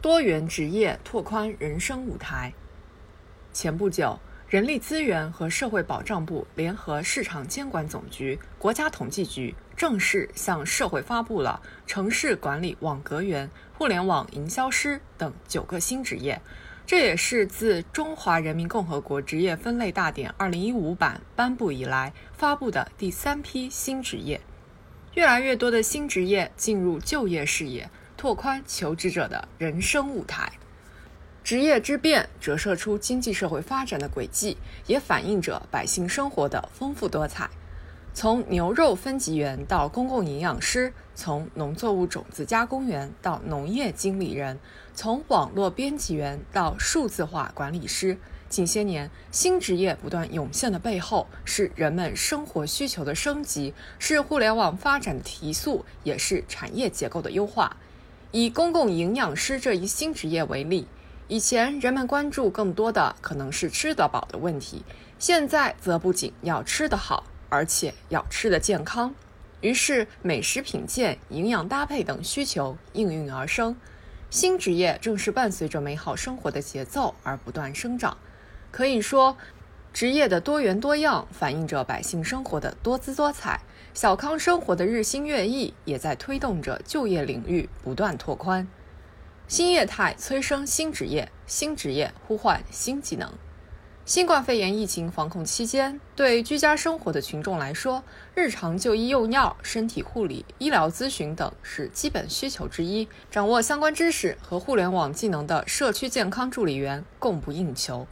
多元职业拓宽人生舞台。前不久，人力资源和社会保障部联合市场监管总局、国家统计局正式向社会发布了城市管理网格员、互联网营销师等九个新职业。这也是自《中华人民共和国职业分类大典》二零一五版颁布以来发布的第三批新职业。越来越多的新职业进入就业视野，拓宽求职者的人生舞台。职业之变折射出经济社会发展的轨迹，也反映着百姓生活的丰富多彩。从牛肉分级员到公共营养师，从农作物种子加工员到农业经理人，从网络编辑员到数字化管理师，近些年新职业不断涌现的背后，是人们生活需求的升级，是互联网发展的提速，也是产业结构的优化。以公共营养师这一新职业为例，以前人们关注更多的可能是吃得饱的问题，现在则不仅要吃得好。而且要吃得健康，于是美食品鉴、营养搭配等需求应运而生。新职业正是伴随着美好生活的节奏而不断生长。可以说，职业的多元多样反映着百姓生活的多姿多彩。小康生活的日新月异也在推动着就业领域不断拓宽。新业态催生新职业，新职业呼唤新技能。新冠肺炎疫情防控期间，对居家生活的群众来说，日常就医用药、身体护理、医疗咨询等是基本需求之一。掌握相关知识和互联网技能的社区健康助理员供不应求。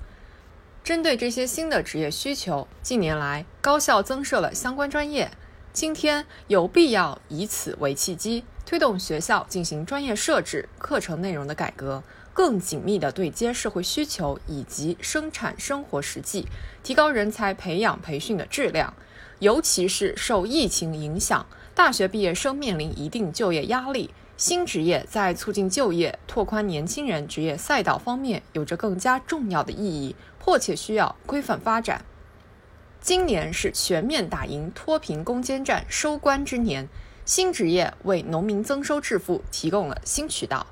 针对这些新的职业需求，近年来高校增设了相关专业。今天有必要以此为契机，推动学校进行专业设置、课程内容的改革。更紧密地对接社会需求以及生产生活实际，提高人才培养培训的质量。尤其是受疫情影响，大学毕业生面临一定就业压力，新职业在促进就业、拓宽年轻人职业赛道方面有着更加重要的意义，迫切需要规范发展。今年是全面打赢脱贫攻坚战收官之年，新职业为农民增收致富提供了新渠道。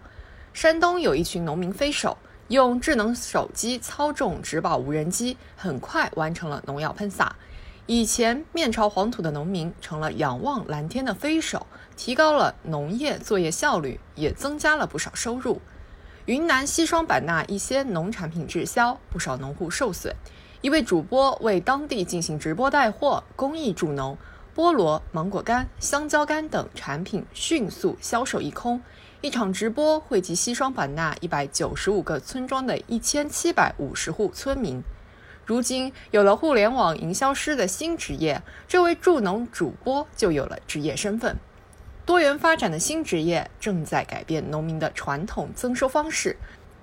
山东有一群农民飞手，用智能手机操纵植保无人机，很快完成了农药喷洒。以前面朝黄土的农民成了仰望蓝天的飞手，提高了农业作业效率，也增加了不少收入。云南西双版纳一些农产品滞销，不少农户受损。一位主播为当地进行直播带货，公益助农，菠萝、芒果干、香蕉干等产品迅速销售一空。一场直播惠及西双版纳一百九十五个村庄的一千七百五十户村民。如今有了互联网营销师的新职业，这位助农主播就有了职业身份。多元发展的新职业正在改变农民的传统增收方式，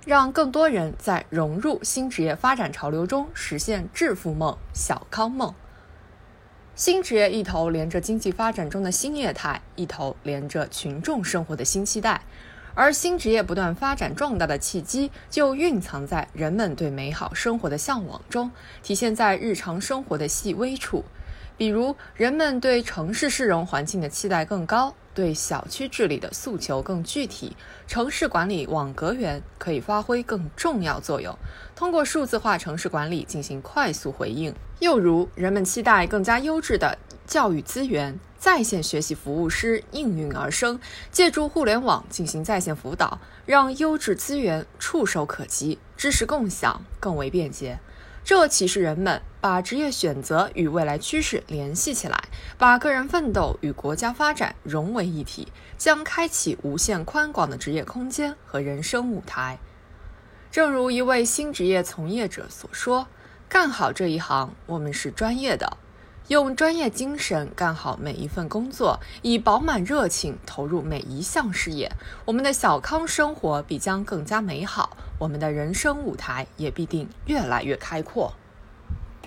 让更多人在融入新职业发展潮流中实现致富梦、小康梦。新职业一头连着经济发展中的新业态，一头连着群众生活的新期待，而新职业不断发展壮大的契机，就蕴藏在人们对美好生活的向往中，体现在日常生活的细微处。比如，人们对城市市容环境的期待更高，对小区治理的诉求更具体，城市管理网格员可以发挥更重要作用，通过数字化城市管理进行快速回应。又如，人们期待更加优质的教育资源，在线学习服务师应运而生，借助互联网进行在线辅导，让优质资源触手可及，知识共享更为便捷。这启示人们把职业选择与未来趋势联系起来，把个人奋斗与国家发展融为一体，将开启无限宽广的职业空间和人生舞台。正如一位新职业从业者所说。干好这一行，我们是专业的，用专业精神干好每一份工作，以饱满热情投入每一项事业，我们的小康生活必将更加美好，我们的人生舞台也必定越来越开阔。